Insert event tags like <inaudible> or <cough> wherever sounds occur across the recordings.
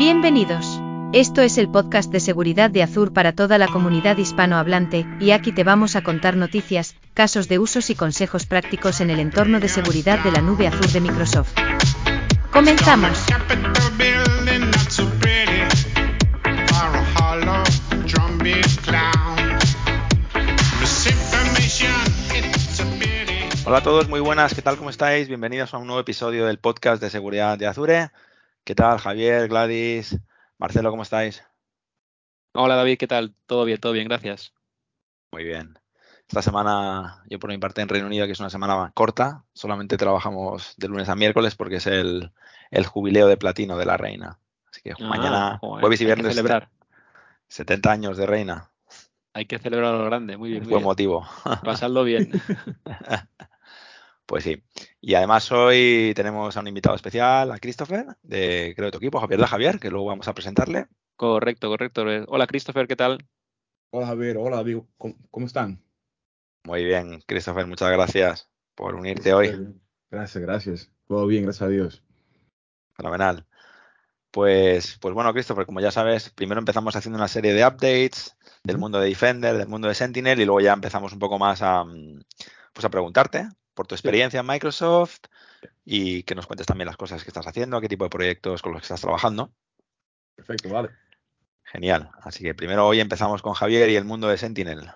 Bienvenidos. Esto es el podcast de seguridad de Azure para toda la comunidad hispanohablante, y aquí te vamos a contar noticias, casos de usos y consejos prácticos en el entorno de seguridad de la nube Azure de Microsoft. Comenzamos. Hola a todos, muy buenas, ¿qué tal? ¿Cómo estáis? Bienvenidos a un nuevo episodio del podcast de seguridad de Azure. ¿Qué tal, Javier, Gladys, Marcelo, cómo estáis? Hola David, ¿qué tal? Todo bien, todo bien, gracias. Muy bien. Esta semana, yo por mi parte en Reino Unido, que es una semana corta, solamente trabajamos de lunes a miércoles porque es el, jubileo de platino de la reina. Así que Ah, mañana, joder, jueves y viernes, celebrar. 70 años de reina. Hay que celebrar lo grande, muy bien. Muy buen bien. motivo. Pasadlo bien. <laughs> Pues sí. Y además hoy tenemos a un invitado especial, a Christopher, de creo de tu equipo, Javier de Javier, que luego vamos a presentarle. correcto, correcto. Hola Christopher, ¿qué tal? Hola Javier, hola David, ¿cómo, cómo están? Muy bien, Christopher, muchas gracias por unirte hoy. Gracias, gracias. Todo bien, gracias a Dios. Fenomenal. Pues, pues bueno, Christopher, como ya sabes, primero empezamos haciendo una serie de updates del mundo de Defender, del mundo de Sentinel, y luego ya empezamos un poco más a, mm, pues a preguntarte por tu experiencia en Microsoft y que nos cuentes también las cosas que estás haciendo, qué tipo de proyectos con los que estás trabajando. Perfecto, vale. Genial. Así que primero hoy empezamos con Javier y el mundo de Sentinel.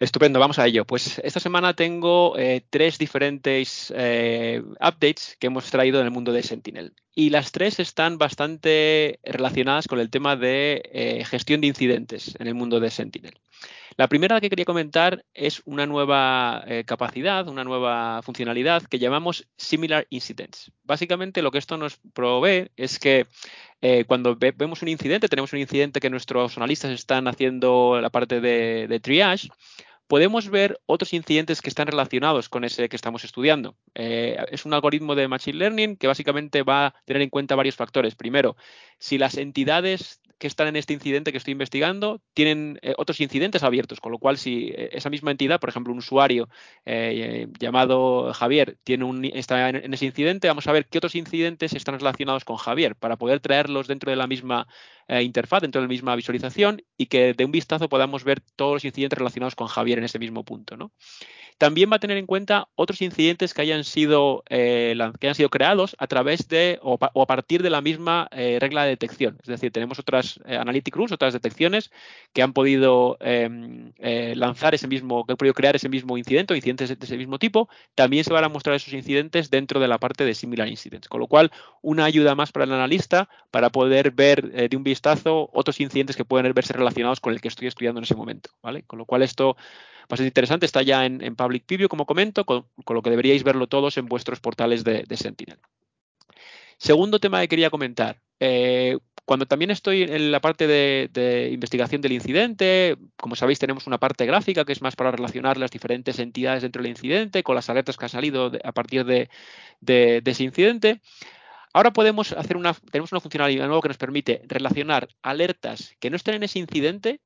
Estupendo, vamos a ello. Pues esta semana tengo eh, tres diferentes eh, updates que hemos traído en el mundo de Sentinel. Y las tres están bastante relacionadas con el tema de eh, gestión de incidentes en el mundo de Sentinel. La primera que quería comentar es una nueva eh, capacidad, una nueva funcionalidad que llamamos Similar Incidents. Básicamente lo que esto nos provee es que eh, cuando ve- vemos un incidente, tenemos un incidente que nuestros analistas están haciendo la parte de triage, podemos ver otros incidentes que están relacionados con ese que estamos estudiando. Eh, es un algoritmo de Machine Learning que básicamente va a tener en cuenta varios factores. Primero, si las entidades que están en este incidente que estoy investigando tienen eh, otros incidentes abiertos, con lo cual si eh, esa misma entidad, por ejemplo, un usuario eh, llamado Javier tiene un, está en, ese incidente, vamos a ver qué otros incidentes están relacionados con Javier para poder traerlos dentro de la misma interfaz, dentro de la misma visualización y que de un vistazo podamos ver todos los incidentes relacionados con Javier en ese mismo punto. ¿no? También va a tener en cuenta otros incidentes que hayan sido, eh, que hayan sido creados a través de o, o a partir de la misma eh, regla de detección. Es decir, tenemos otras eh, analytic rules, otras detecciones que han podido eh, lanzar ese mismo, que han podido crear ese mismo incidente o incidentes de ese mismo tipo. También se van a mostrar esos incidentes dentro de la parte de similar incidents. Con lo cual, una ayuda más para el analista para poder ver de un vistazo otros incidentes que pueden verse relacionados con el que estoy estudiando en ese momento. ¿vale? Con lo cual, esto bastante interesante, está ya en, public preview, como comento, con, lo que deberíais verlo todos en vuestros portales de, Sentinel. Segundo tema que quería comentar. Eh, cuando también estoy en la parte de, investigación del incidente, como sabéis, tenemos una parte gráfica que es más para relacionar las diferentes entidades dentro del incidente con las alertas que han salido a partir de, de, ese incidente. Ahora podemos hacer una, tenemos una funcionalidad nueva que nos permite relacionar alertas que no estén en ese incidente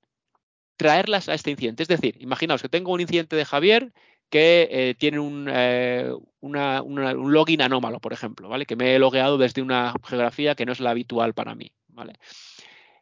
traerlas a este incidente. Es decir, imaginaos que tengo un incidente de Javier que eh, tiene un, eh, una, una, un, login anómalo, por ejemplo, ¿vale? Que me he logueado desde una geografía que no es la habitual para mí, ¿vale?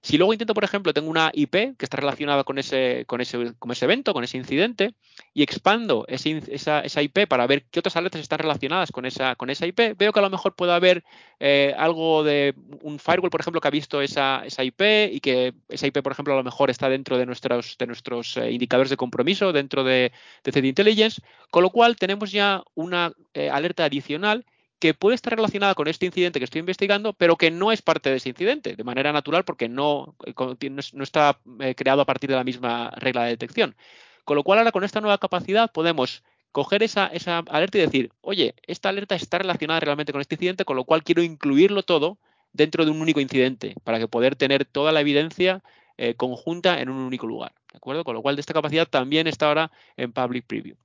Si luego intento, por ejemplo, tengo una IP que está relacionada con ese, con ese, con ese evento, con ese incidente, y expando esa, esa, IP para ver qué otras alertas están relacionadas con esa, con esa IP, veo que a lo mejor puede haber eh, algo de un firewall, por ejemplo, que ha visto esa, esa, IP y que esa IP, por ejemplo, a lo mejor está dentro de nuestros, de nuestros eh, indicadores de compromiso, dentro de, de Threat Intelligence, con lo cual tenemos ya una eh, alerta adicional que puede estar relacionada con este incidente que estoy investigando, pero que no es parte de ese incidente, de manera natural, porque no, no está eh, creado a partir de la misma regla de detección. Con lo cual, ahora con esta nueva capacidad podemos coger esa, esa, alerta y decir, oye, esta alerta está relacionada realmente con este incidente, con lo cual quiero incluirlo todo dentro de un único incidente, para que poder tener toda la evidencia eh, conjunta en un único lugar. ¿De acuerdo? Con lo cual, de esta capacidad también está ahora en Public Preview.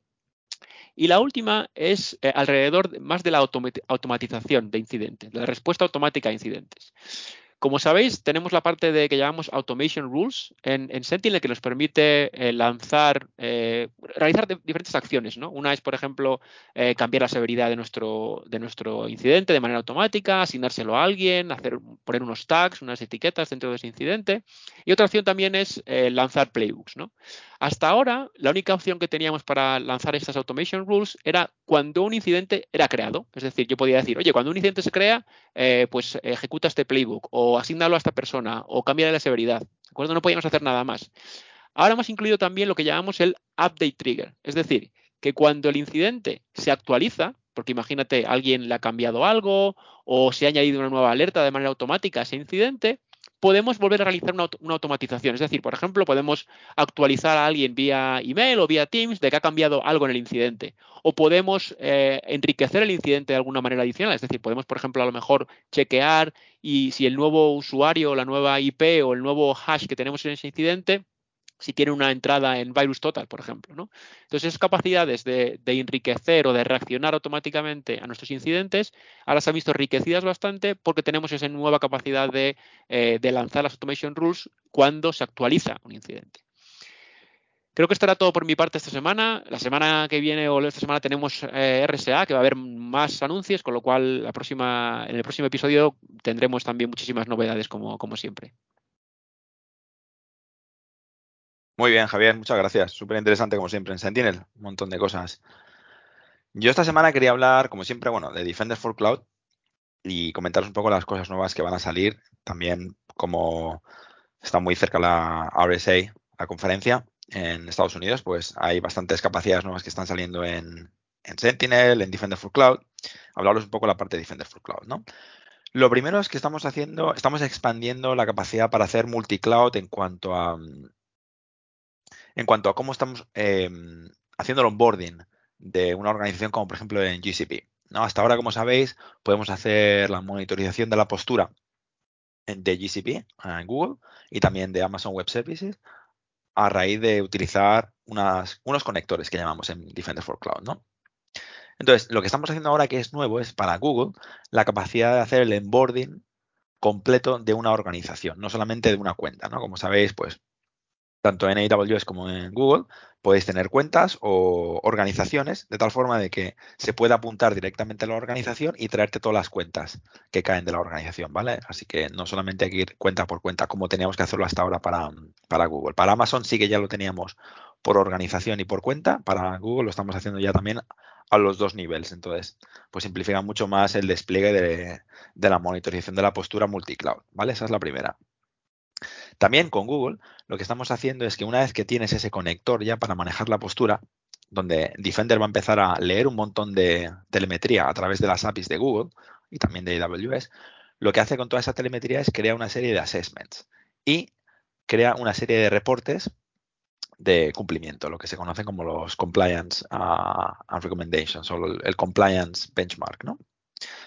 Y la última es eh, alrededor más de la automatización de incidentes, de la respuesta automática a incidentes. Como sabéis, tenemos la parte de que llamamos Automation Rules en, en Sentinel que nos permite eh, lanzar, eh, realizar diferentes acciones. ¿no? Una es, por ejemplo, eh, cambiar la severidad de nuestro, de nuestro incidente de manera automática, asignárselo a alguien, hacer, poner unos tags, unas etiquetas dentro de ese incidente. Y otra opción también es lanzar playbooks. Hasta ahora, la única opción que teníamos para lanzar estas Automation Rules era cuando un incidente era creado. Es decir, yo podía decir, oye, cuando un incidente se crea, pues ejecuta este playbook o o asignarlo a esta persona o cambiar la severidad. ¿De acuerdo? No podíamos hacer nada más. Ahora hemos incluido también lo que llamamos el update trigger, es decir, que cuando el incidente se actualiza, porque imagínate, alguien le ha cambiado algo o se ha añadido una nueva alerta de manera automática a ese incidente, podemos volver a realizar una, automatización. Es decir, por ejemplo, podemos actualizar a alguien vía email o vía Teams de que ha cambiado algo en el incidente. O podemos eh, enriquecer el incidente de alguna manera adicional. Es decir, podemos, por ejemplo, a lo mejor chequear y si el nuevo usuario, la nueva IP o el nuevo hash que tenemos en ese incidente si tiene una entrada en Virus Total, por ejemplo. ¿no? Entonces, esas capacidades de, enriquecer o de reaccionar automáticamente a nuestros incidentes, ahora se han visto enriquecidas bastante porque tenemos esa nueva capacidad de, eh, lanzar las automation rules cuando se actualiza un incidente. Creo que estará todo por mi parte esta semana. La semana que viene o esta semana tenemos eh, RSA, que va a haber más anuncios, con lo cual la próxima, en el próximo episodio tendremos también muchísimas novedades como, como siempre. Muy bien, Javier, muchas gracias. Súper interesante como siempre en Sentinel, un montón de cosas. Yo esta semana quería hablar, como siempre, bueno, de Defender for Cloud y comentaros un poco las cosas nuevas que van a salir. También como está muy cerca la RSA, la conferencia en Estados Unidos, pues hay bastantes capacidades nuevas que están saliendo en, Sentinel, en Defender for Cloud. Hablaros un poco de la parte de Defender for Cloud, ¿no? Lo primero es que estamos haciendo, estamos expandiendo la capacidad para hacer multicloud en cuanto a en cuanto a cómo estamos em, haciendo el onboarding de una organización como por ejemplo en GCP. ¿no? Hasta ahora, como sabéis, podemos hacer la monitorización de la postura de GCP en Google y también de Amazon Web Services a raíz de utilizar unos conectores que llamamos en Defender for Cloud. ¿no? Entonces, lo que estamos haciendo ahora que es nuevo es para Google la capacidad de hacer el onboarding completo de una organización, no solamente de una cuenta. ¿no? Como sabéis, pues tanto en AWS como en Google, podéis tener cuentas o organizaciones de tal forma de que se pueda apuntar directamente a la organización y traerte todas las cuentas que caen de la organización, ¿vale? Así que no solamente hay que ir cuenta por cuenta como teníamos que hacerlo hasta ahora para, para Google. Para Amazon sí que ya lo teníamos por organización y por cuenta, para Google lo estamos haciendo ya también a los dos niveles. Entonces, pues simplifica mucho más el despliegue de, de la monitorización de la postura multicloud, ¿vale? Esa es la primera. También con Google, lo que estamos haciendo es que una vez que tienes ese conector ya para manejar la postura, donde Defender va a empezar a leer un montón de telemetría a través de las APIs de Google y también de AWS, lo que hace con toda esa telemetría es crear una serie de assessments y crea una serie de reportes de cumplimiento, lo que se conocen como los compliance uh, and recommendations o el, compliance benchmark, ¿no?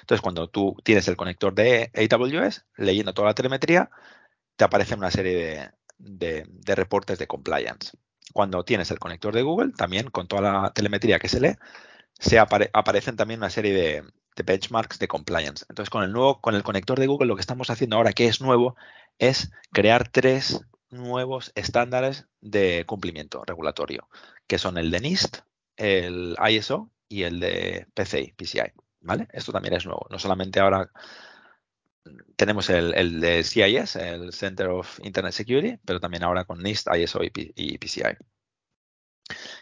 Entonces, cuando tú tienes el conector de AWS, leyendo toda la telemetría, te aparece una serie de, reportes de compliance. Cuando tienes el conector de Google, también con toda la telemetría que se lee, se aparecen también una serie de, benchmarks de compliance. Entonces, con el nuevo, con el conector de Google, lo que estamos haciendo ahora, que es nuevo, es crear tres nuevos estándares de cumplimiento regulatorio, que son el de NIST, el ISO y el de PCI, PCI. ¿Vale? Esto también es nuevo. No solamente ahora tenemos el, de CIS, el Center of Internet Security, pero también ahora con NIST, ISO y, PCI.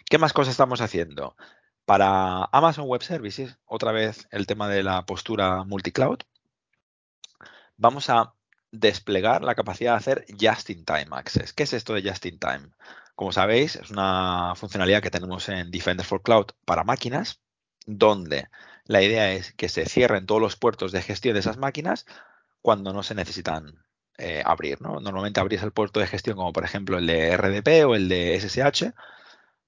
¿Qué más cosas estamos haciendo? Para Amazon Web Services, otra vez el tema de la postura multicloud, vamos a desplegar la capacidad de hacer Just-in-Time Access. ¿Qué es esto de Just-in-Time? Como sabéis, es una funcionalidad que tenemos en Defender for Cloud para máquinas, donde la idea es que se cierren todos los puertos de gestión de esas máquinas cuando no se necesitan eh, abrir. ¿no? Normalmente abrís el puerto de gestión como por ejemplo el de RDP o el de SSH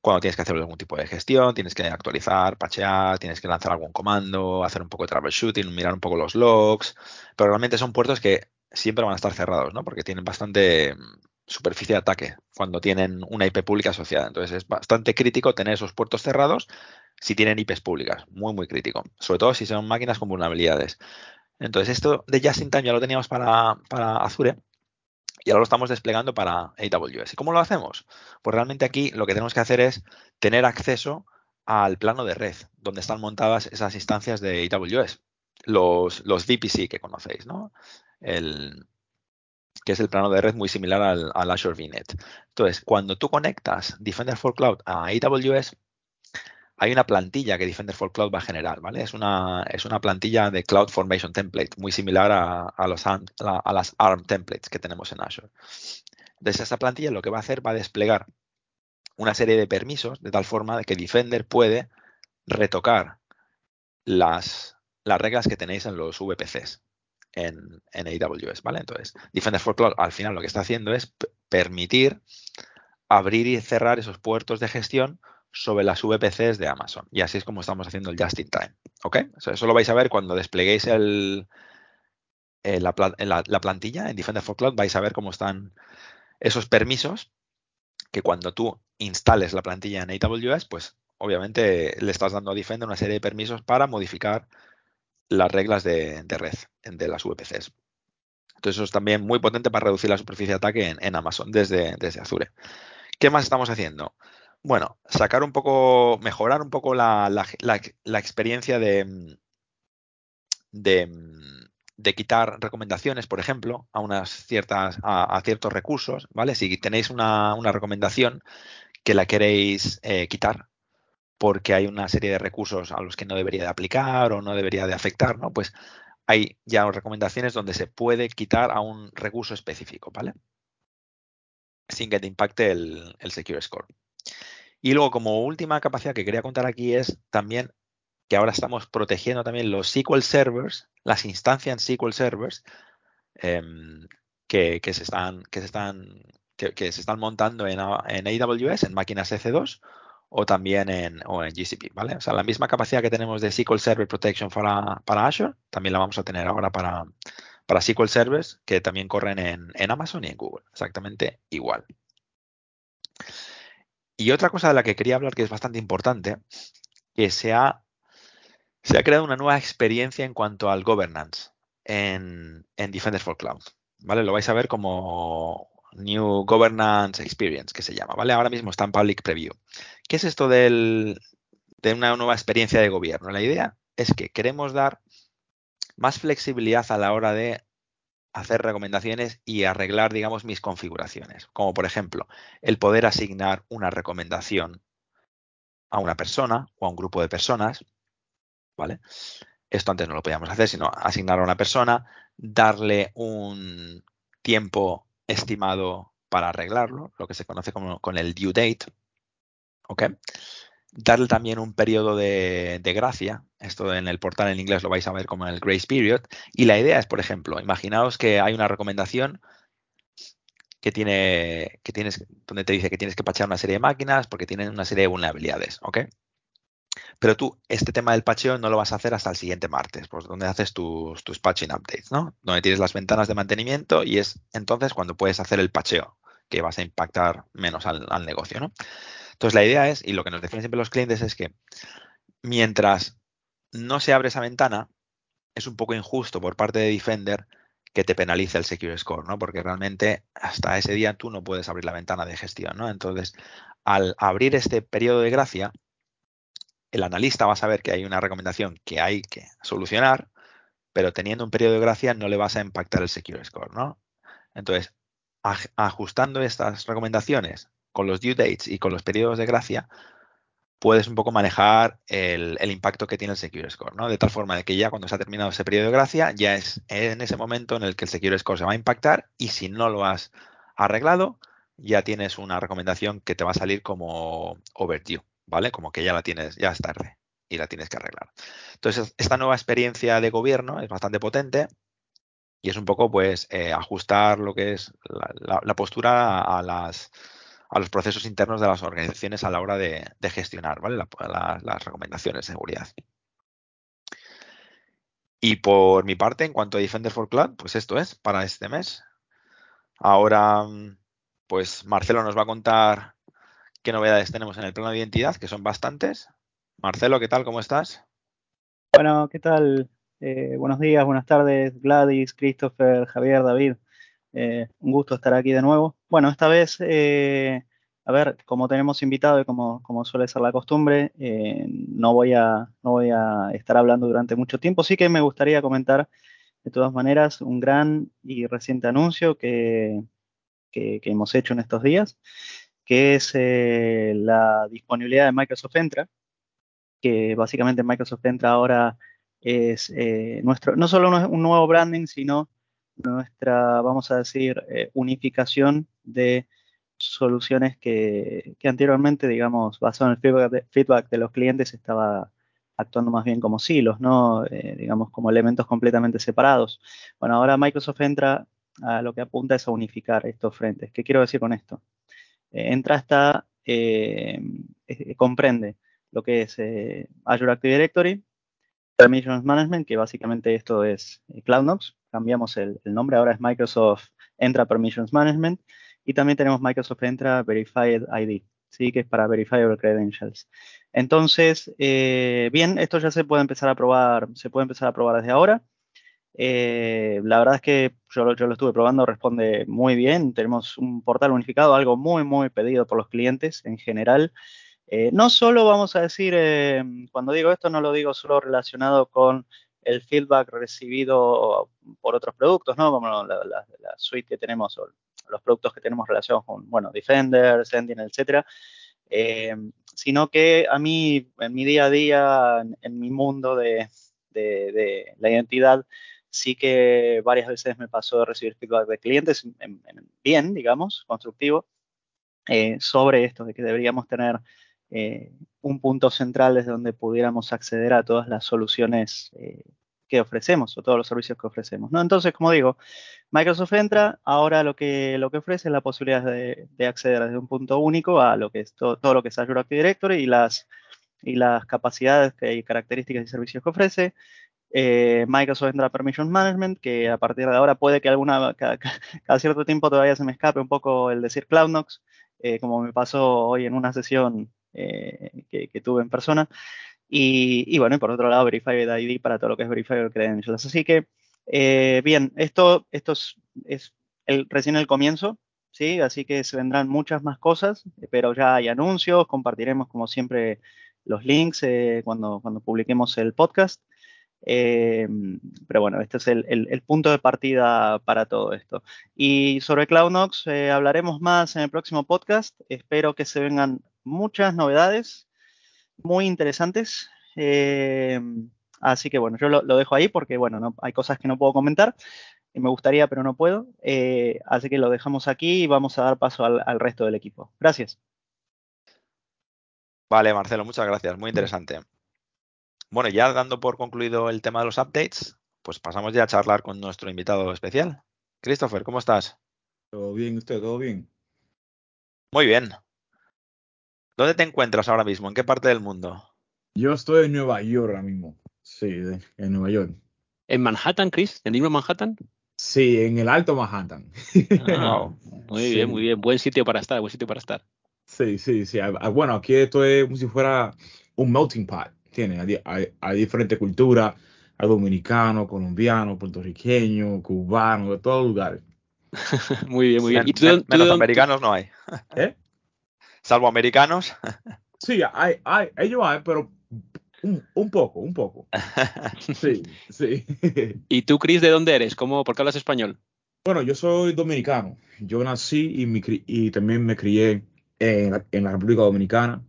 cuando tienes que hacer algún tipo de gestión, tienes que actualizar, pachear, tienes que lanzar algún comando, hacer un poco de troubleshooting, mirar un poco los logs, pero realmente son puertos que siempre van a estar cerrados, ¿no? Porque tienen bastante mm, superficie de ataque cuando tienen una IP pública asociada. Entonces es bastante crítico tener esos puertos cerrados si tienen IPs públicas, muy muy crítico, sobre todo si son máquinas con vulnerabilidades. Entonces, esto de Just in Time ya lo teníamos para, para Azure y ahora lo estamos desplegando para AWS. ¿Y cómo lo hacemos? Pues realmente aquí lo que tenemos que hacer es tener acceso al plano de red, donde están montadas esas instancias de AWS, los, los VPC que conocéis, ¿no? Que es el plano de red muy similar al, al Azure VNet. Entonces, cuando tú conectas Defender for Cloud a AWS, hay una plantilla que Defender for Cloud va a generar, ¿vale? Es una, es una plantilla de Cloud Formation Template, muy similar a, los, a, las ARM templates que tenemos en Azure. Entonces, esta plantilla lo que va a hacer va a desplegar una serie de permisos de tal forma que Defender puede retocar las, las reglas que tenéis en los VPCs en, en AWS, ¿vale? Entonces, Defender for Cloud al final lo que está haciendo es permitir abrir y cerrar esos puertos de gestión sobre las VPCs de Amazon. Y así es como estamos haciendo el Just in Time. ¿Ok? Eso, lo vais a ver cuando despleguéis eh, la, plantilla en Defender for Cloud. Vais a ver cómo están esos permisos que cuando tú instales la plantilla en AWS, pues obviamente le estás dando a Defender una serie de permisos para modificar las reglas de, red de las VPCs. Entonces eso es también muy potente para reducir la superficie de ataque en, Amazon desde Azure. ¿Qué más estamos haciendo? Bueno, sacar un poco, mejorar un poco la, experiencia de, de, quitar recomendaciones, por ejemplo, a unas ciertas, a, ciertos recursos, ¿vale? Si tenéis una, recomendación que la queréis eh, quitar porque hay una serie de recursos a los que no debería de aplicar o no debería de afectar, ¿no? Pues hay ya recomendaciones donde se puede quitar a un recurso específico, ¿vale? Sin que te impacte el, el Secure Score. Y luego, como última capacidad que quería contar aquí es también que ahora estamos protegiendo también los SQL servers, las instancias SQL servers em, que, se están, que se están, que, se están montando en, AWS, en máquinas EC2 o también en, en GCP, ¿vale? O sea, la misma capacidad que tenemos de SQL Server Protection para, Azure, también la vamos a tener ahora para, para SQL Servers que también corren en, en Amazon y en Google, exactamente igual. Y otra cosa de la que quería hablar que es bastante importante, que se ha, se ha creado una nueva experiencia en cuanto al governance en, en Defender for Cloud. ¿Vale? Lo vais a ver como New Governance Experience, que se llama, ¿vale? Ahora mismo está en Public Preview. ¿Qué es esto del, de una nueva experiencia de gobierno? La idea es que queremos dar más flexibilidad a la hora de hacer recomendaciones y arreglar, digamos, mis configuraciones. Como por ejemplo, el poder asignar una recomendación a una persona o a un grupo de personas, ¿vale? Esto antes no lo podíamos hacer, sino asignar a una persona, darle un tiempo estimado para arreglarlo, lo que se conoce como con el due date, ¿ok? Darle también un periodo de, gracia. Esto en el portal en inglés lo vais a ver como el grace period. Y la idea es, por ejemplo, imaginaos que hay una recomendación que tiene, que tienes, donde te dice que tienes que pachar una serie de máquinas porque tienen una serie de vulnerabilidades, ¿ok? Pero tú, este tema del pacheo no lo vas a hacer hasta el siguiente martes, pues donde haces tus, tus patching updates, ¿no? Donde tienes las ventanas de mantenimiento y es entonces cuando puedes hacer el pacheo, que vas a impactar menos al, al negocio, ¿no? Entonces, la idea es, y lo que nos decían siempre los clientes es que mientras no se abre esa ventana, es un poco injusto por parte de Defender que te penalice el Secure Score, ¿no? Porque realmente hasta ese día tú no puedes abrir la ventana de gestión, ¿no? Entonces, al abrir este periodo de gracia, el analista va a saber que hay una recomendación que hay que solucionar, pero teniendo un periodo de gracia no le vas a impactar el Secure Score, ¿no? Entonces, ajustando estas recomendaciones con los due dates y con los periodos de gracia, puedes un poco manejar el, impacto que tiene el Secure Score, ¿no? De tal forma de que ya cuando se ha terminado ese periodo de gracia, ya es en ese momento en el que el Secure Score se va a impactar y si no lo has arreglado, ya tienes una recomendación que te va a salir como overdue, ¿vale? Como que ya la tienes, ya es tarde y la tienes que arreglar. Entonces, esta nueva experiencia de gobierno es bastante potente y es un poco, pues, eh, ajustar lo que es la postura a las a los procesos internos de las organizaciones a la hora de, gestionar ¿vale? las recomendaciones de seguridad. Y por mi parte, en cuanto a Defender for Cloud, pues esto es para este mes. Ahora, pues Marcelo nos va a contar qué novedades tenemos en el plano de identidad, que son bastantes. Marcelo, ¿qué tal? ¿Cómo estás? Bueno, ¿qué tal? Eh, buenos días, buenas tardes, Gladys, Christopher, Javier, David. Eh, un gusto estar aquí de nuevo. Bueno, esta vez, eh, a ver, como tenemos invitado y como, como suele ser la costumbre, eh, no, voy a, no voy a estar hablando durante mucho tiempo. Sí que me gustaría comentar, de todas maneras, un gran y reciente anuncio que, que, hemos hecho en estos días, que es eh, la disponibilidad de Microsoft Entra, que básicamente Microsoft Entra ahora es nuestro, no solo un nuevo branding, sino nuestra, vamos a decir, unificación de soluciones que, anteriormente, digamos, basado en el feedback de, feedback de, los clientes, estaba actuando más bien como silos, ¿no? Eh, digamos, como elementos completamente separados. Bueno, ahora Microsoft entra a lo que apunta es a unificar estos frentes. ¿Qué quiero decir con esto? Eh, entra hasta, eh, comprende lo que es Azure Active Directory, Permissions Management, que básicamente esto es CloudNox, cambiamos el, el, nombre, ahora es Microsoft Entra Permissions Management, y también tenemos Microsoft Entra Verified ID, ¿sí? que es para Verifiable Credentials. Entonces, eh, bien, esto ya se puede empezar a probar, se puede empezar a probar desde ahora. Eh, la verdad es que yo, lo estuve probando, responde muy bien. Tenemos un portal unificado, algo muy, muy pedido por los clientes en general. Eh, no solo vamos a decir, cuando digo esto, no lo digo solo relacionado con el feedback recibido por otros productos, ¿no? Como la, suite que tenemos los productos que tenemos relacionados con, bueno, Defender, Sentinel, etcétera, eh, sino que a mí, en mi día a día, en, mi mundo de, de, la identidad, sí que varias veces me pasó de recibir feedback de clientes en, en, bien, digamos, constructivo, eh, sobre esto, de que deberíamos tener eh, un punto central desde donde pudiéramos acceder a todas las soluciones que ofrecemos o todos los servicios que ofrecemos. ¿no? Entonces, como digo, Microsoft entra, ahora lo que, lo que ofrece es la posibilidad de, de acceder desde un punto único a lo que es todo, lo que es Azure Active Directory y las, capacidades y características y servicios que ofrece. Eh, Microsoft entra Permission Management, que a partir de ahora puede que alguna, cada, cierto tiempo todavía se me escape un poco el decir CloudNox, eh, como me pasó hoy en una sesión eh, que, tuve en persona. Y, y, bueno, y por otro lado, Verified ID para todo lo que es Verified Credentials. Así que, eh, bien, esto, esto es, es el, recién el comienzo, ¿sí? Así que se vendrán muchas más cosas, pero ya hay anuncios, compartiremos como siempre los links eh, cuando, cuando publiquemos el podcast. Eh, pero bueno, este es el, el, el, punto de partida para todo esto. Y sobre CloudNox eh, hablaremos más en el próximo podcast. Espero que se vengan muchas novedades muy interesantes. Eh, así que bueno, yo lo, lo, dejo ahí porque bueno, no, hay cosas que no puedo comentar. Y me gustaría, pero no puedo. Eh, así que lo dejamos aquí y vamos a dar paso al, al resto del equipo. Gracias. Vale, Marcelo, muchas gracias. Muy interesante. Bueno, ya dando por concluido el tema de los updates, pues pasamos ya a charlar con nuestro invitado especial. Christopher, ¿cómo estás? Todo bien, usted, todo bien. Muy bien. ¿Dónde te encuentras ahora mismo? ¿En qué parte del mundo? Yo estoy en Nueva York ahora mismo. Sí, en Nueva York. ¿En Manhattan, Chris? ¿En el mismo Manhattan? Sí, en el Alto Manhattan. Ah. <laughs> Muy sí. bien, muy bien. Buen sitio para estar, buen sitio para estar. Sí, sí, sí. Bueno, aquí esto es como si fuera un melting pot tiene, hay, hay, hay diferentes culturas, hay dominicano, colombiano, puertorriqueño, cubano, de todos lugares. <laughs> muy bien, muy bien. ¿Y tú, Men, tú, menos tú, americanos no hay. ¿Eh? Salvo americanos. sí, hay, hay, ellos hay, pero un, un, poco, un poco. <laughs> Sí, sí. ¿Y tú, Chris, de dónde eres? ¿Cómo, ¿Por qué hablas español? Bueno, yo soy dominicano. Yo nací y, me, y también me crié en la, en la República Dominicana,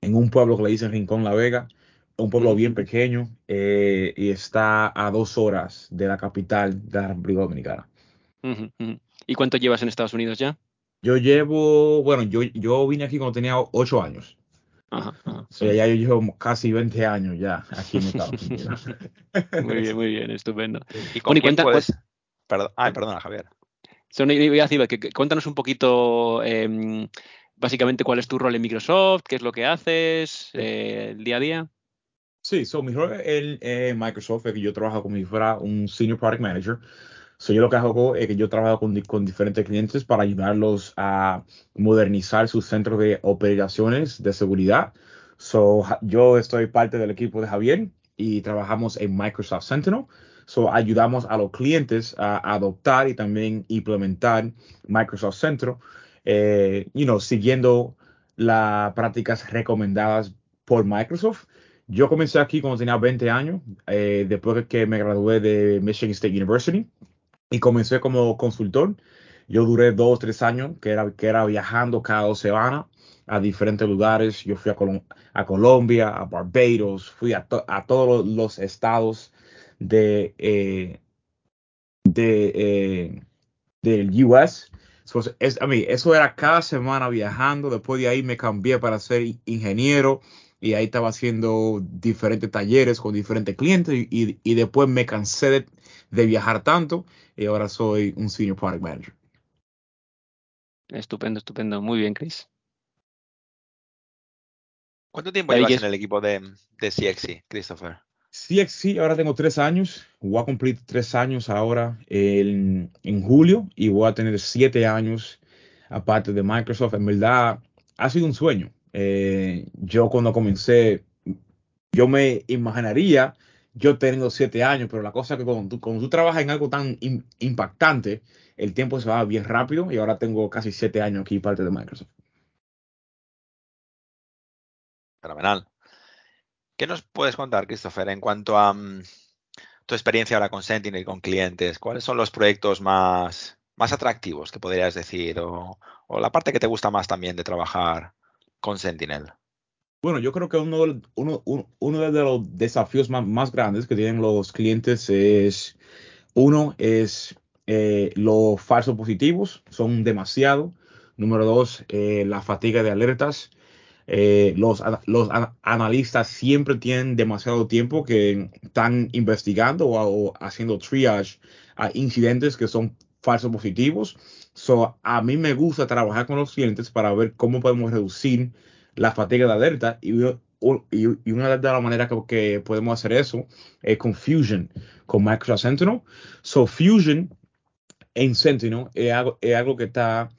en un pueblo que le dicen Rincón La Vega un pueblo bien pequeño eh, y está a dos horas de la capital de la República Dominicana. ¿Y cuánto llevas en Estados Unidos ya? Yo llevo, bueno, yo, yo vine aquí cuando tenía ocho años. Ajá, ajá, o sea, sí. ya yo llevo casi 20 años ya aquí en Estados <laughs> Unidos. muy bien, muy bien, estupendo. ¿Y con bueno, quién cuenta, puedes... Perdón, ay, perdona, Javier. Son, voy a decir, que, que, cuéntanos un poquito eh, básicamente cuál es tu rol en Microsoft, qué es lo que haces, eh, el día a día. Sí, so, mi rol en eh, Microsoft es que yo trabajo como si fuera un Senior Product Manager. So, yo lo que hago es que yo trabajo con, con diferentes clientes para ayudarlos a modernizar sus centros de operaciones de seguridad. So, yo estoy parte del equipo de Javier y trabajamos en Microsoft Sentinel. So, ayudamos a los clientes a adoptar y también implementar Microsoft Sentinel, eh, you know, siguiendo las prácticas recomendadas por Microsoft. Yo comencé aquí cuando tenía 20 años, eh, después que me gradué de Michigan State University y comencé como consultor. Yo duré dos, tres años, que era, que era viajando cada dos semanas a diferentes lugares. Yo fui a, Colom a Colombia, a Barbados, fui a, a todos los estados de, eh, de eh, del US. So, a mí, eso era cada semana viajando. Después de ahí me cambié para ser ingeniero y ahí estaba haciendo diferentes talleres con diferentes clientes y, y, y después me cansé de, de, viajar tanto y ahora soy un senior product manager. Estupendo, estupendo. Muy bien, Chris. ¿Cuánto tiempo llevas en el equipo de, de CXC, Christopher? CXC, ahora tengo tres años. Voy a cumplir tres años ahora en, en julio y voy a tener siete años aparte de Microsoft. En verdad, ha sido un sueño. Eh, yo cuando comencé, yo me imaginaría yo teniendo siete años, pero la cosa es que cuando tú, trabajas en algo tan impactante, el tiempo se va bien rápido y ahora tengo casi siete años aquí parte de Microsoft. Fenomenal. ¿Qué nos puedes contar, Christopher, en cuanto a um, tu experiencia ahora con Sentinel y con clientes? ¿Cuáles son los proyectos más, más atractivos que podrías decir? O, la parte que te gusta más también de trabajar con Sentinel. Bueno, yo creo que uno, de los desafíos más, grandes que tienen los clientes es, uno es eh, los falsos positivos, son demasiado. Número dos, eh, la fatiga de alertas. Eh, los, analistas siempre tienen demasiado tiempo que están investigando o, o haciendo triage a incidentes que son falsos positivos. So, a mí me gusta trabajar con los clientes para ver cómo podemos reducir la fatiga de alerta y, y, una de las maneras que, que, podemos hacer eso es con Fusion, con Microsoft Sentinel. So, Fusion en Sentinel es algo, es algo que está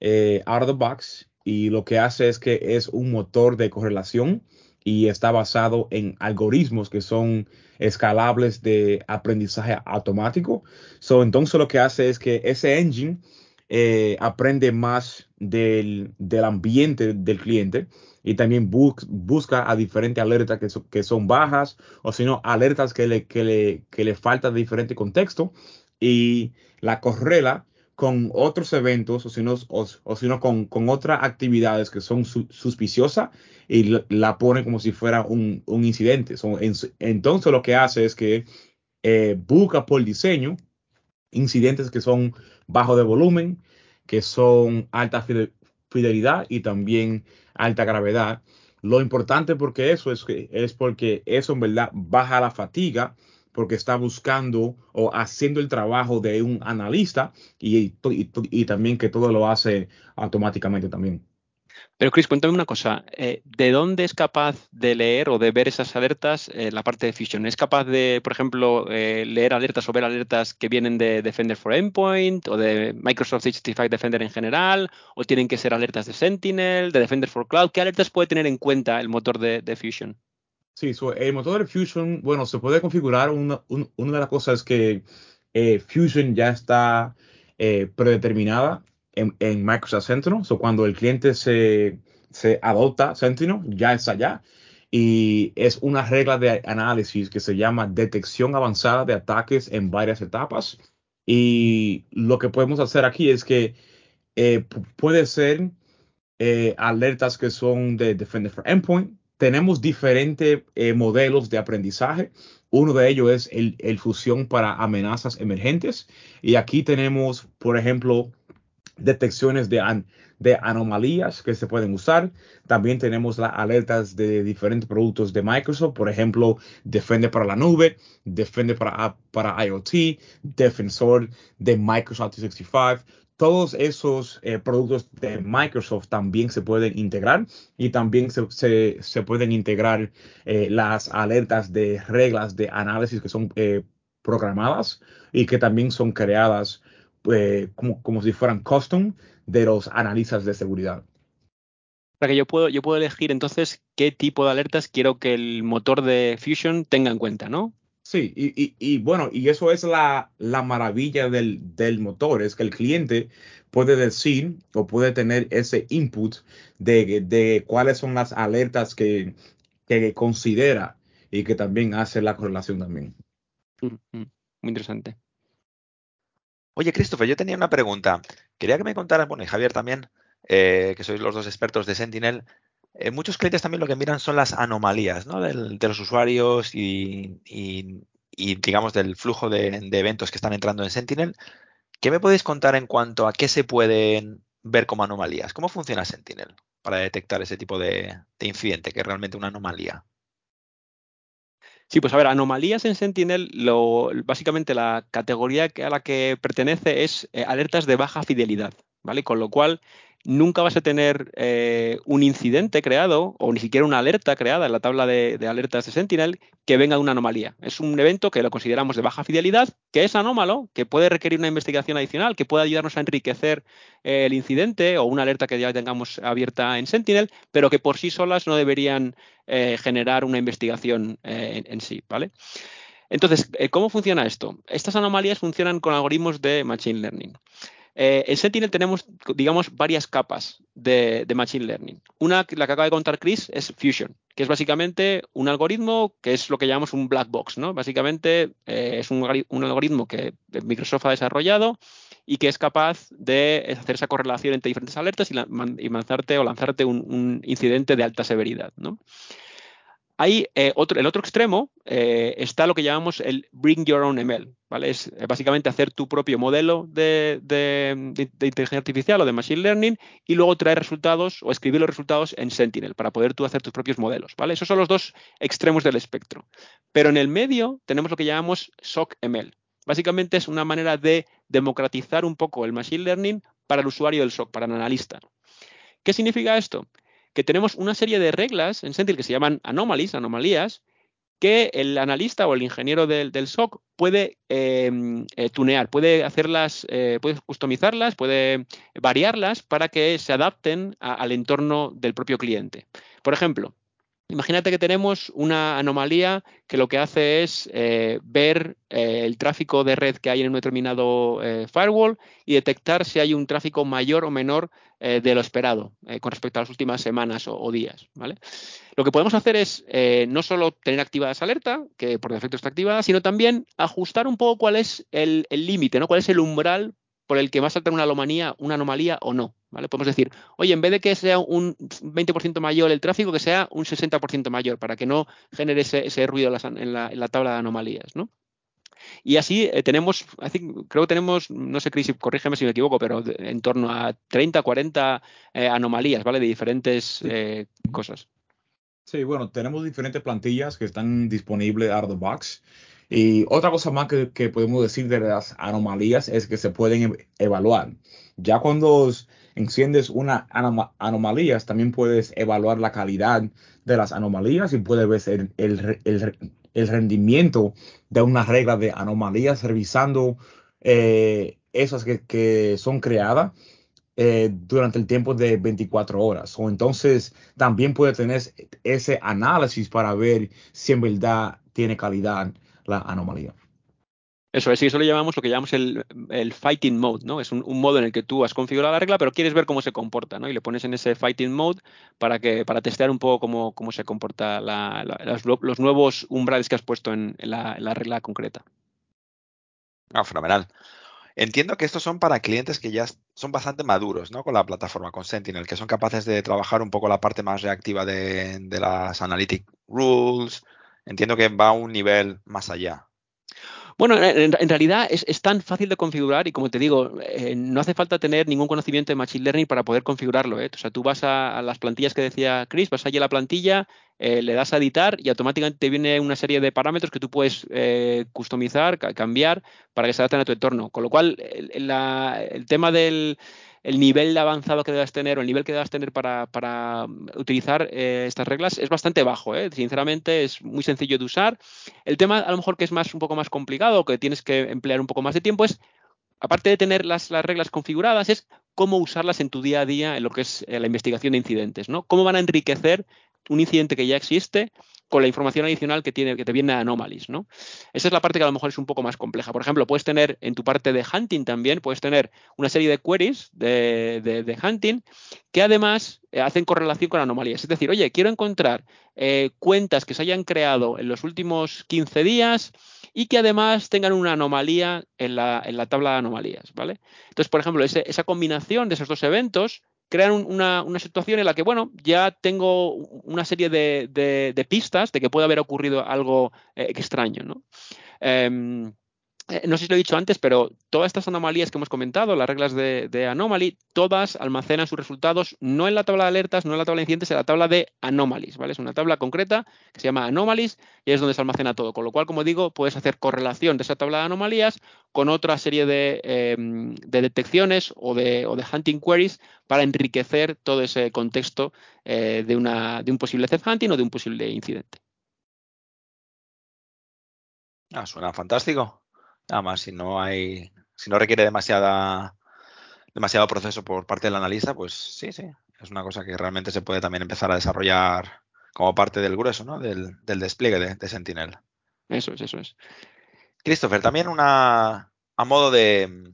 eh, out of the box y lo que hace es que es un motor de correlación y está basado en algoritmos que son escalables de aprendizaje automático. So, entonces lo que hace es que ese engine eh, aprende más del, del, ambiente del cliente y también bu busca a diferentes alertas que, que, son bajas o si no alertas que le, que le, que le falta de diferente contexto y la correla con otros eventos o si no, o, con, con, otras actividades que son su, suspiciosas y la, pone como si fuera un, un incidente. Entonces lo que hace es que eh, busca por diseño incidentes que son bajo de volumen, que son alta fidelidad y también alta gravedad. Lo importante porque eso es que es porque eso en verdad baja la fatiga porque está buscando o haciendo el trabajo de un analista y, y, y también que todo lo hace automáticamente también. Pero Chris, cuéntame una cosa, eh, ¿de dónde es capaz de leer o de ver esas alertas eh, la parte de Fusion? ¿Es capaz de, por ejemplo, eh, leer alertas o ver alertas que vienen de Defender for Endpoint o de Microsoft 365 Defender en general? ¿O tienen que ser alertas de Sentinel, de Defender for Cloud? ¿Qué alertas puede tener en cuenta el motor de, Fusion? Sí, el motor de Fusion, bueno, se puede configurar. Una, un, una de las cosas es que Fusion ya está predeterminada en, en, Microsoft Sentinel. So, cuando el cliente se, se adopta Sentinel, ya está allá. Y es una regla de análisis que se llama detección avanzada de ataques en varias etapas. Y lo que podemos hacer aquí es que eh, puede ser eh, alertas que son de Defender for Endpoint. Tenemos diferentes eh, modelos de aprendizaje. Uno de ellos es el, el fusión para amenazas emergentes. Y aquí tenemos, por ejemplo, detecciones de, de, anomalías que se pueden usar. También tenemos las alertas de diferentes productos de Microsoft, por ejemplo, Defender para la nube, Defender para, para IoT, Defensor de Microsoft 365. Todos esos eh, productos de Microsoft también se pueden integrar y también se, se, se pueden integrar eh, las alertas de reglas de análisis que son eh, programadas y que también son creadas eh, como, como si fueran custom de los analistas de seguridad. Para que yo puedo, yo puedo elegir entonces qué tipo de alertas quiero que el motor de Fusion tenga en cuenta, ¿no? Sí, y, y, y bueno, y eso es la, la maravilla del, del motor, es que el cliente puede decir o puede tener ese input de, de cuáles son las alertas que, que considera y que también hace la correlación también. Mm, mm, Muy interesante. Oye, Christopher, yo tenía una pregunta. Quería que me contaras, bueno, y Javier también, eh, que sois los dos expertos de Sentinel. eh, muchos clientes también lo que miran son las anomalías ¿no? de los usuarios y, digamos, del flujo de, de eventos que están entrando en Sentinel. ¿Qué me podéis contar en cuanto a qué se pueden ver como anomalías? ¿Cómo funciona Sentinel para detectar ese tipo de, de incidente, que es realmente una anomalía? Sí, pues a ver, anomalías en Sentinel, lo, básicamente la categoría a la que pertenece es eh, alertas de baja fidelidad, ¿vale? Con lo cual, nunca vas a tener eh, un incidente creado o ni siquiera una alerta creada en la tabla de, alertas de Sentinel que venga de una anomalía. Es un evento que lo consideramos de baja fidelidad, que es anómalo, que puede requerir una investigación adicional, que puede ayudarnos a enriquecer eh, el incidente o una alerta que ya tengamos abierta en Sentinel, pero que por sí solas no deberían eh, generar una investigación en, en sí, ¿vale? Entonces, ¿cómo funciona esto? Estas anomalías funcionan con algoritmos de Machine Learning. Eh, en Sentinel tenemos, digamos, varias capas de, Machine Learning. Una, la que acaba de contar Chris, es Fusion, que es básicamente un algoritmo que es lo que llamamos un black box. ¿no? Básicamente eh, es un, algoritmo que Microsoft ha desarrollado y que es capaz de hacer esa correlación entre diferentes alertas y, la, lanzarte o lanzarte un, un, incidente de alta severidad. ¿no? Hay eh, otro, el otro extremo eh, está lo que llamamos el Bring Your Own ML, ¿vale? Es eh, básicamente hacer tu propio modelo de, inteligencia artificial o de machine learning y luego traer resultados o escribir los resultados en Sentinel para poder tú hacer tus propios modelos, ¿vale? Esos son los dos extremos del espectro. Pero en el medio tenemos lo que llamamos SOC ML. Básicamente es una manera de democratizar un poco el machine learning para el usuario del SOC, para el analista. ¿Qué significa esto? Que tenemos una serie de reglas en Sentinel que se llaman anomalies, anomalías, que el analista o el ingeniero del, SOC puede eh, eh, tunear, puede hacerlas, eh, puede customizarlas, puede variarlas para que se adapten al entorno del propio cliente. Por ejemplo, Imagínate que tenemos una anomalía que lo que hace es eh, ver eh, el tráfico de red que hay en un determinado eh, firewall y detectar si hay un tráfico mayor o menor de lo esperado con respecto a las últimas semanas o, días. ¿vale? Lo que podemos hacer es no solo tener activada esa alerta, que por defecto está activada, sino también ajustar un poco cuál es el límite, ¿no? cuál es el umbral por el que va a saltar una anomalía, una anomalía o no. ¿Vale? Podemos decir, oye, en vez de que sea un 20% mayor el tráfico, que sea un 60% mayor, para que no genere ese, ese ruido en la, en la, tabla de anomalías. ¿no? Y así eh, tenemos, creo que tenemos, no sé, Chris, corrígeme si me equivoco, pero de, en torno a 30, 40 eh, anomalías, ¿vale? De diferentes eh, cosas. Sí, bueno, tenemos diferentes plantillas que están disponibles out of the box. Y otra cosa más que, que, podemos decir de las anomalías es que se pueden evaluar. Ya cuando enciendes una anom anomalía, también puedes evaluar la calidad de las anomalías y puedes ver el, el, rendimiento de una regla de anomalías revisando eh, esas que, que, son creadas eh, durante el tiempo de 24 horas. O entonces también puedes tener ese análisis para ver si en verdad tiene calidad la anomalía. Eso es, y eso lo llamamos lo que llamamos el, el fighting mode, ¿no? Es un, un, modo en el que tú has configurado la regla, pero quieres ver cómo se comporta, ¿no? Y le pones en ese fighting mode para que para testear un poco cómo, cómo se comporta la, los, los, nuevos umbrales que has puesto en, en, la, en la, regla concreta. Ah, fenomenal. Entiendo que estos son para clientes que ya son bastante maduros ¿no? con la plataforma, con Sentinel, que son capaces de trabajar un poco la parte más reactiva de, de las Analytic Rules. Entiendo que va a un nivel más allá. Bueno, en, en realidad es, tan fácil de configurar y como te digo, eh, no hace falta tener ningún conocimiento de Machine Learning para poder configurarlo. ¿eh? O sea, tú vas a, las plantillas que decía Chris, vas allí a la plantilla, eh, le das a editar y automáticamente te viene una serie de parámetros que tú puedes eh, customizar, cambiar para que se adapten a tu entorno. Con lo cual, el tema del el nivel avanzado que debas tener o el nivel que debas tener para, para utilizar eh, estas reglas es bastante bajo. ¿eh? Sinceramente, es muy sencillo de usar. El tema, a lo mejor, que es más un poco más complicado, que tienes que emplear un poco más de tiempo, es aparte de tener las, las, reglas configuradas, es cómo usarlas en tu día a día en lo que es eh, la investigación de incidentes, ¿no? Cómo van a enriquecer un incidente que ya existe con la información adicional que, tiene, que te viene de Anomalies, ¿no? Esa es la parte que a lo mejor es un poco más compleja. Por ejemplo, puedes tener en tu parte de hunting también, puedes tener una serie de queries de, hunting que además eh, hacen correlación con anomalías. Es decir, oye, quiero encontrar eh, cuentas que se hayan creado en los últimos 15 días y que además tengan una anomalía en la, en la tabla de anomalías, ¿vale? Entonces, por ejemplo, esa combinación de esos dos eventos crean una, situación en la que, bueno, ya tengo una serie de, pistas de que puede haber ocurrido algo eh, extraño, ¿no? Em, eh, no sé si lo he dicho antes, pero todas estas anomalías que hemos comentado, las reglas de, Anomaly, todas almacenan sus resultados no en la tabla de alertas, no en la tabla de incidentes, en la tabla de anomalies, ¿vale? Es una tabla concreta que se llama anomalies y es donde se almacena todo. Con lo cual, como digo, puedes hacer correlación de esa tabla de anomalías con otra serie de, em, detecciones o de, hunting queries para enriquecer todo ese contexto eh, de, una, de un posible theft hunting o de un posible incidente. Ah, suena fantástico. Además, si no hay, si no requiere demasiada, demasiado proceso por parte del analista, pues sí, sí, es una cosa que realmente se puede también empezar a desarrollar como parte del grueso, ¿no? Del, despliegue de, Sentinel. Eso es, eso es. Christopher, también una a modo de,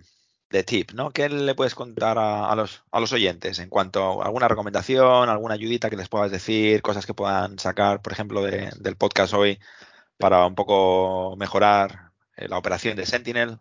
tip, ¿no? ¿Qué le puedes contar a, los, a los oyentes en cuanto a alguna recomendación, alguna ayudita que les puedas decir, cosas que puedan sacar, por ejemplo, del podcast hoy para un poco mejorar la operación de Sentinel.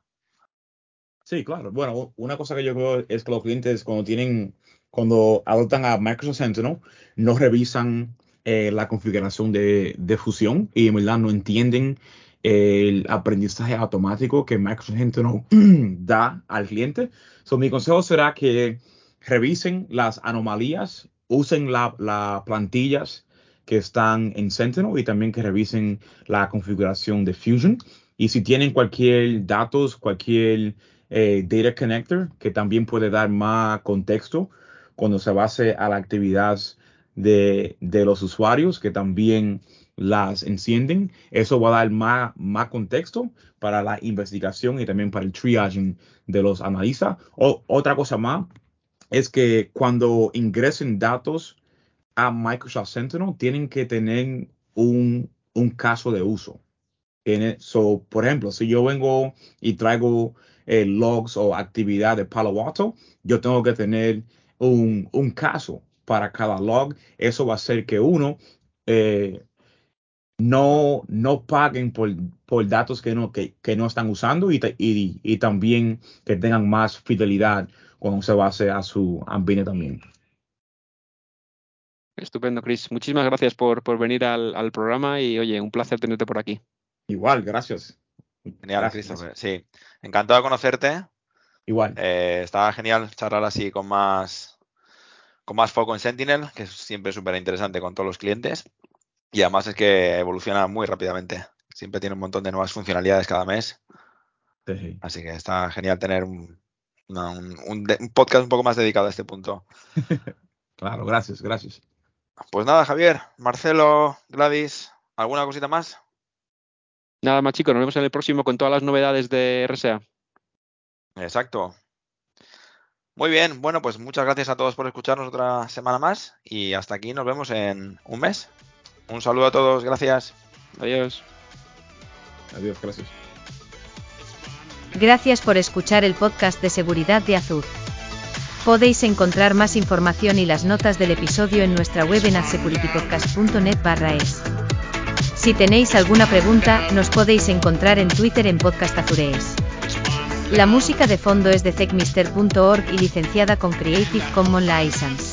Sí, claro. Bueno, una cosa que yo creo es que los clientes cuando tienen, cuando adoptan a Microsoft Sentinel, no revisan eh, la configuración de, fusión y en verdad no entienden el aprendizaje automático que Microsoft Sentinel <clears throat> da al cliente. So, mi consejo será que revisen las anomalías, usen las plantillas que están en Sentinel y también que revisen la configuración de Fusion y si tienen cualquier datos, cualquier eh, data connector que también puede dar más contexto cuando se base a la actividad de, los usuarios que también las encienden, eso va a dar más, más contexto para la investigación y también para el triaging de los analistas. Otra cosa más es que cuando ingresen datos a Microsoft Sentinel, tienen que tener un, un caso de uso so, por ejemplo, si yo vengo y traigo eh, logs o actividad de Palo Alto, yo tengo que tener un, caso para cada log. Eso va a hacer que uno eh, no, no paguen por, por datos que no, que, no están usando y, y, también que tengan más fidelidad cuando se base a su ambiente también. Estupendo, Chris. Muchísimas gracias por, por venir al, al programa y oye, un placer tenerte por aquí. Igual, gracias. Genial, Christopher. Sí, encantado de conocerte. Igual. Eh, estaba genial charlar así con más, con más foco en Sentinel, que es siempre súper interesante con todos los clientes. Y además es que evoluciona muy rápidamente. Siempre tiene un montón de nuevas funcionalidades cada mes. Así que está genial tener un, un, podcast un poco más dedicado a este punto. <laughs> claro, gracias, gracias. Pues nada, Javier, Marcelo, Gladys, ¿alguna cosita más? Nada más chicos, nos vemos en el próximo con todas las novedades de RSA. Exacto. Muy bien, bueno, pues muchas gracias a todos por escucharnos otra semana más y hasta aquí nos vemos en un mes. Un saludo a todos, gracias. Adiós. Adiós, gracias. Gracias por escuchar el podcast de seguridad de Azur. Podéis encontrar más información y las notas del episodio en nuestra web en adsecuritypodcast.net es. Si tenéis alguna pregunta, nos podéis encontrar en Twitter en Podcast Azurees. La música de fondo es de techmister.org y licenciada con Creative Commons License.